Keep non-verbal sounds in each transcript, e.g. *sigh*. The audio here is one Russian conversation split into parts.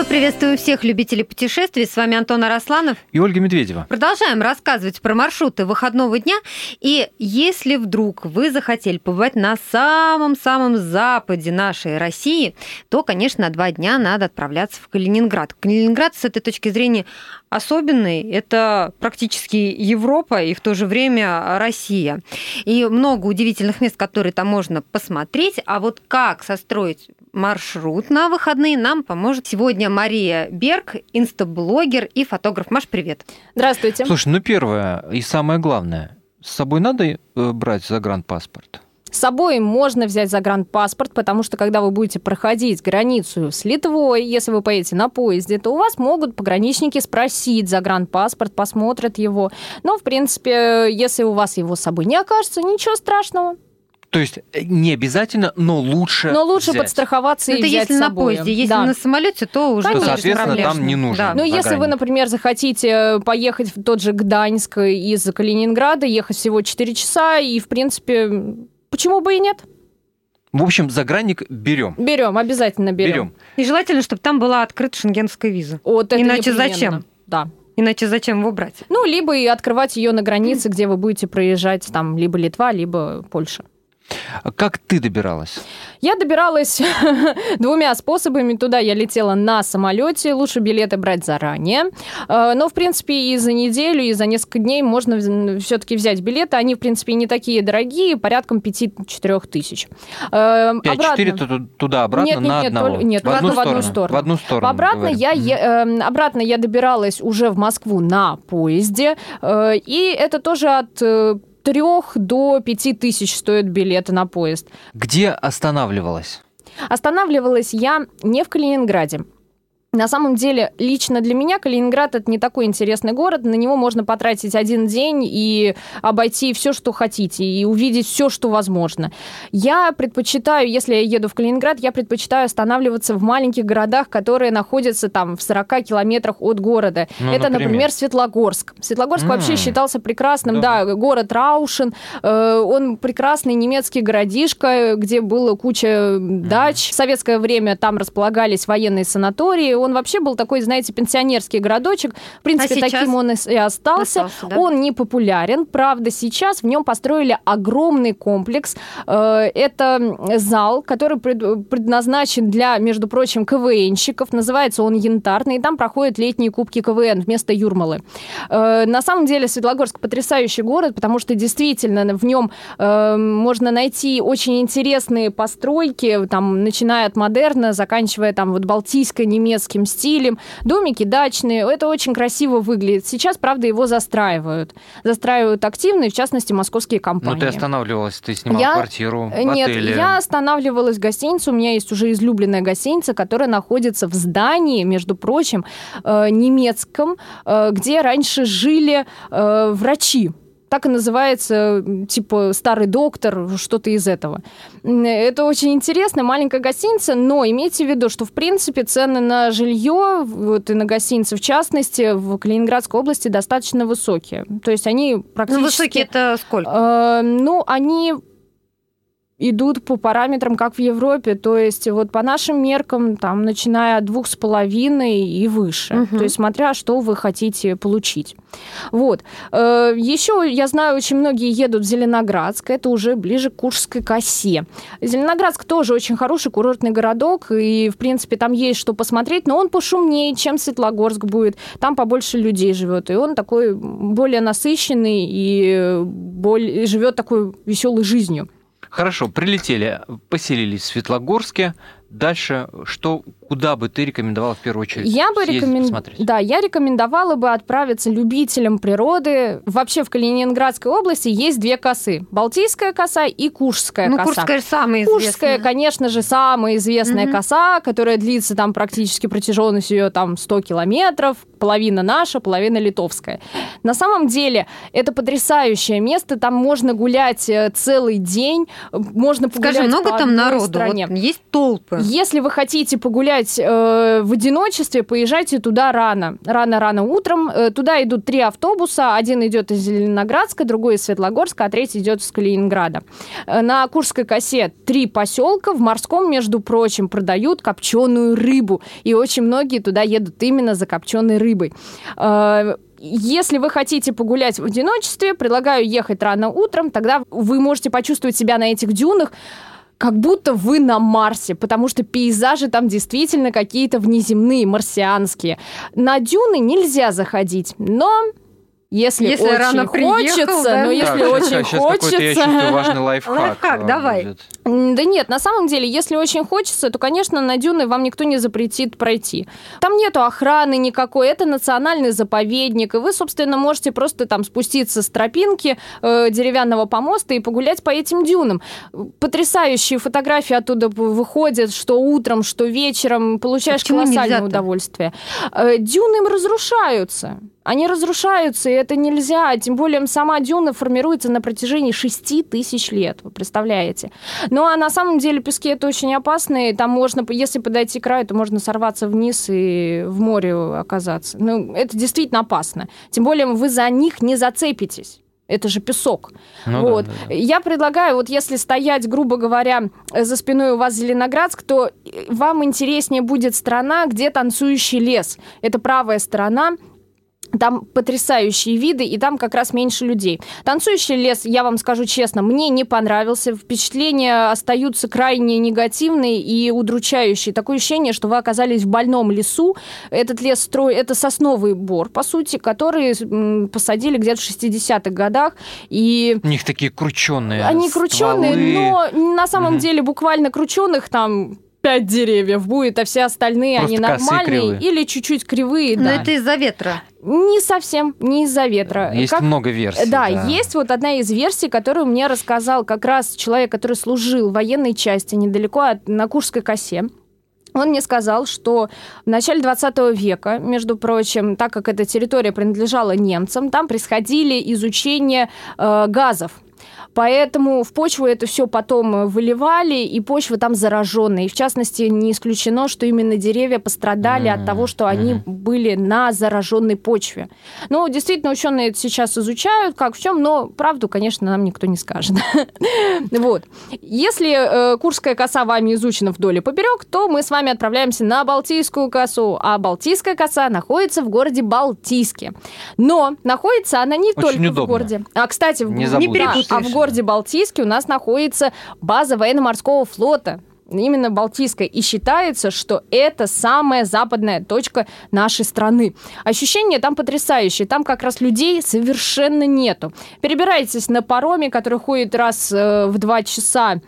Мы приветствуем всех любителей путешествий. С вами Антон Арасланов. И Ольга Медведева. Продолжаем рассказывать про маршруты выходного дня. И если вдруг вы захотели побывать на самом-самом западе нашей России, то, конечно, на два дня надо отправляться в Калининград. Калининград с этой точки зрения особенный. Это практически Европа и в то же время Россия. И много удивительных мест, которые там можно посмотреть. А вот как состроить маршрут на выходные нам поможет сегодня Мария Берг, инстаблогер и фотограф. Маш, привет. Здравствуйте. Слушай, ну первое и самое главное, с собой надо э, брать загранпаспорт? С собой можно взять загранпаспорт, потому что когда вы будете проходить границу с Литвой, если вы поедете на поезде, то у вас могут пограничники спросить загранпаспорт, посмотрят его. Но, в принципе, если у вас его с собой не окажется, ничего страшного. То есть э, не обязательно, но лучше Но лучше взять. подстраховаться Ну, и это взять если с на собой. поезде, если Да. на самолете, то уже То, тоже соответственно, там не нужен. Да. Ну, если вы, например, захотите поехать в тот же Гданьск из Калининграда, ехать всего 4 часа, и, в принципе, почему бы и нет? В общем, загранник берем. Берем, обязательно берем. Берем. И желательно, чтобы там была открыта шенгенская виза. Вот это Иначе непременно. зачем? Да. Иначе зачем его брать? Ну, либо и открывать ее на границе, где вы будете проезжать, там, либо Литва, либо Польша. Как ты добиралась? Я добиралась *laughs* двумя способами. Туда я летела на самолете. Лучше билеты брать заранее. Э, Но, в принципе, и за неделю, и за несколько дней можно все-таки взять билеты. Они, в принципе, не такие дорогие, порядком 5-4 тысяч. Э, 5-4 обратно- ту- туда-обратно Нет, нет, на нет, одного? нет, в одну в одну сторону. В одну сторону. Обратно я, эм, обратно я добиралась уже в Москву на поезде, э, и это тоже от э, трех до пяти тысяч стоят билеты на поезд. Где останавливалась? Останавливалась я не в Калининграде. На самом деле, лично для меня Калининград это не такой интересный город. На него можно потратить один день и обойти все, что хотите, и увидеть все, что возможно. Я предпочитаю, если я еду в Калининград, я предпочитаю останавливаться в маленьких городах, которые находятся там в 40 километрах от города. Ну, это, например? например, Светлогорск. Светлогорск М. вообще считался прекрасным, Да. да, город Раушен. Э, Он прекрасный немецкий городишко, где было куча дач. В советское время там располагались военные санатории. Он вообще был такой, знаете, пенсионерский городочек. В принципе, А таким он и остался. Остался, да? Он не популярен. Правда, сейчас в нем построили огромный комплекс. Э, Это зал, который пред- предназначен для, между прочим, КВНщиков. Называется он «Янтарный». И там проходят летние кубки КВН вместо Юрмалы. Э, На самом деле Светлогорск потрясающий город, потому что действительно в нем э, можно найти очень интересные постройки, там, начиная от модерна, заканчивая там вот балтийско-немецким стилем, домики дачные. Это очень красиво выглядит. Сейчас, правда, его застраивают. Застраивают активно, и в частности, московские Ну, компании. ты останавливалась, ты снимала Я- квартиру в Нет, отеле. я останавливалась в гостинице. У меня есть уже излюбленная гостиница, которая находится в здании, между прочим, э, немецком, э, где раньше жили э, врачи. Так и называется, типа, старый доктор, что-то из этого. Это очень интересно, маленькая гостиница, но имейте в виду, что, в принципе, цены на жилье, вот и на гостиницы в частности, в Калининградской области достаточно высокие. То есть они практически... Ну, высокие это сколько? Э, ну, они идут по параметрам, как в Европе. То есть вот по нашим меркам, там, начиная от двух с половиной и выше. Мгм. То есть смотря, что вы хотите получить. Вот. Э, Еще, я знаю, очень многие едут в Зеленоградск. Это уже ближе к Куршской косе. Зеленоградск тоже очень хороший курортный городок. И, в принципе, там есть что посмотреть. Но он пошумнее, чем Светлогорск будет. Там побольше людей живет. И он такой более насыщенный и более, живет такой веселой жизнью. Хорошо, прилетели, поселились в Светлогорске. Дальше, что, куда бы ты рекомендовала в первую очередь Я бы рекомен- посмотреть? Да, я рекомендовала бы отправиться любителям природы. Вообще в Калининградской области есть две косы. Балтийская коса и Куршская Ну, коса. Курская же самая Куршская, известная. конечно же, самая известная Мгм. коса, которая длится там практически протяженность ее там 100 километров, половина наша, половина литовская. На самом деле это потрясающее место, там можно гулять э, целый день, можно погулять Скажи, много по там народу? стране. Вот есть толпы? Если вы хотите погулять э, в одиночестве, поезжайте туда рано. Рано-рано утром. Э, туда идут три автобуса. Один идет из Зеленоградска, другой из Светлогорска, а третий идет из Калининграда. Э, на Курской косе три поселка. В морском, между прочим, продают копченую рыбу. И очень многие туда едут именно за копченой рыбой. Э, если вы хотите погулять в одиночестве, предлагаю ехать рано утром, тогда вы можете почувствовать себя на этих дюнах как будто вы на Марсе, потому что пейзажи там действительно какие-то внеземные, марсианские. На дюны нельзя заходить, но если, Если очень рано хочется, приехал, да? но если Так, очень сейчас хочется... какой-то, я чувствую, важный лайфхак. Лайфхак, вам давай. будет. Да нет, на самом деле, если очень хочется, то, конечно, на дюны вам никто не запретит пройти. Там нету охраны никакой, это национальный заповедник, и вы, собственно, можете просто там спуститься с тропинки э, деревянного помоста и погулять по этим дюнам. Потрясающие фотографии оттуда выходят, что утром, что вечером, получаешь почему колоссальное удовольствие. Э, Дюны разрушаются. Они разрушаются, и это нельзя. Тем более сама дюна формируется на протяжении 6 тысяч лет, вы представляете. Ну, а на самом деле пески это очень опасно, и там можно, если подойти к краю, то можно сорваться вниз и в море оказаться. Ну, это действительно опасно. Тем более вы за них не зацепитесь. Это же песок. Ну да, вот. да, да. Я предлагаю, вот если стоять, грубо говоря, за спиной у вас Зеленоградск, то э, вам интереснее будет страна, где танцующий лес. Это правая сторона, там потрясающие виды, и там как раз меньше людей. Танцующий лес, я вам скажу честно, мне не понравился. Впечатления остаются крайне негативные и удручающие. Такое ощущение, что вы оказались в больном лесу. Этот лес строит, это сосновый бор, по сути, который м, посадили где-то в 60-х годах. И У них такие крученные они крученые, но на самом Мгм. деле буквально крученых там пять деревьев будет, а все остальные Просто они нормальные или чуть-чуть кривые. Но да. это из-за ветра. Не совсем, не из-за ветра. Есть Как- много версий. да, есть вот одна из версий, которую мне рассказал как раз человек, который служил в военной части недалеко от на Курской косе. Он мне сказал, что в начале 20 века, между прочим, так как эта территория принадлежала немцам, там происходили изучения э, газов. Поэтому в почву это все потом э, выливали, и почва там зараженная. И в частности, не исключено, что именно деревья пострадали от М, того, что они мгм. были на зараженной почве. Ну, действительно, ученые это сейчас изучают, как в чем, но правду, конечно, нам никто не скажет. *laughs* Вот. Если э, Курская коса вами изучена вдоль и поперек, то мы с вами отправляемся на Балтийскую косу, а Балтийская коса находится в городе Балтийске. Но находится она не Очень только в удобно. городе. А, кстати, в- Не да, а в городе Балтийске у нас находится база военно-морского флота именно Балтийская. И считается, что это самая западная точка нашей страны. Ощущения там потрясающие. Там как раз людей совершенно нету. Перебирайтесь на пароме, который ходит раз э, в два часа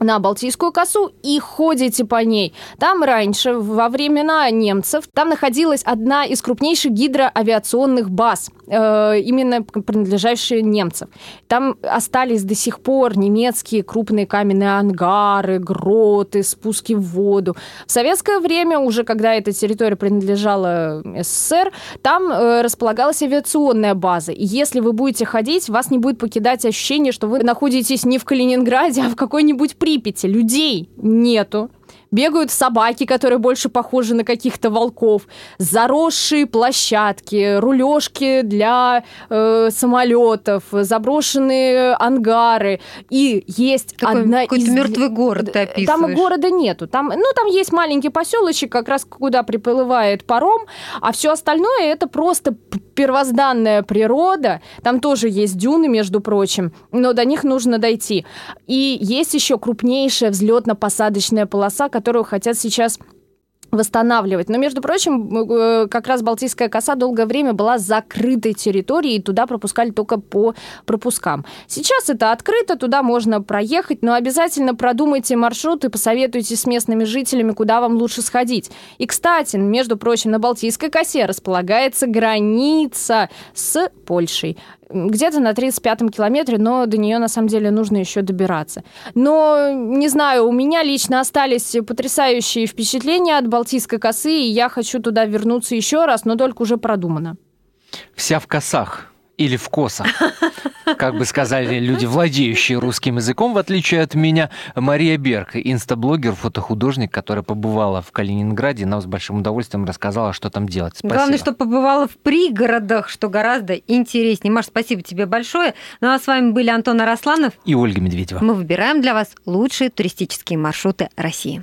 на Балтийскую косу и ходите по ней. Там раньше, во времена немцев, там находилась одна из крупнейших гидроавиационных баз, э, именно принадлежащие немцам. Там остались до сих пор немецкие крупные каменные ангары, гроты, спуски в воду. В советское время, уже когда эта территория принадлежала СССР, там э, располагалась авиационная база. И если вы будете ходить, вас не будет покидать ощущение, что вы находитесь не в Калининграде, а в какой-нибудь Припяти. Людей нету. Бегают собаки, которые больше похожи на каких-то волков, заросшие площадки, рулежки для э, самолетов, заброшенные ангары. И есть Такой одна какой-то из... мертвый город ты описываешь. Там города нету. Там, ну, там есть маленький поселочек, как раз куда приплывает паром, а все остальное это просто первозданная природа. Там тоже есть дюны, между прочим, но до них нужно дойти. И есть еще крупнейшая взлетно-посадочная полоса, которую хотят сейчас восстанавливать. Но, между прочим, э, как раз Балтийская коса долгое время была закрытой территорией, и туда пропускали только по пропускам. Сейчас это открыто, туда можно проехать, но обязательно продумайте маршрут и посоветуйте с местными жителями, куда вам лучше сходить. И, кстати, между прочим, на Балтийской косе располагается граница с Польшей где-то на 35-м километре, но до нее на самом деле нужно еще добираться. Но, не знаю, у меня лично остались потрясающие впечатления от Балтийской косы, и я хочу туда вернуться еще раз, но только уже продумано. Вся в косах. Или в косах. *laughs* Как бы сказали люди, владеющие русским языком, в отличие от меня, Мария Берг, инстаблогер, фотохудожник, которая побывала в Калининграде, нам с большим удовольствием рассказала, что там делать. Спасибо. Главное, что побывала в пригородах, что гораздо интереснее. Маш, спасибо тебе большое. Ну а с вами были Антон Арасланов И Ольга Медведева. Мы выбираем для вас лучшие туристические маршруты России.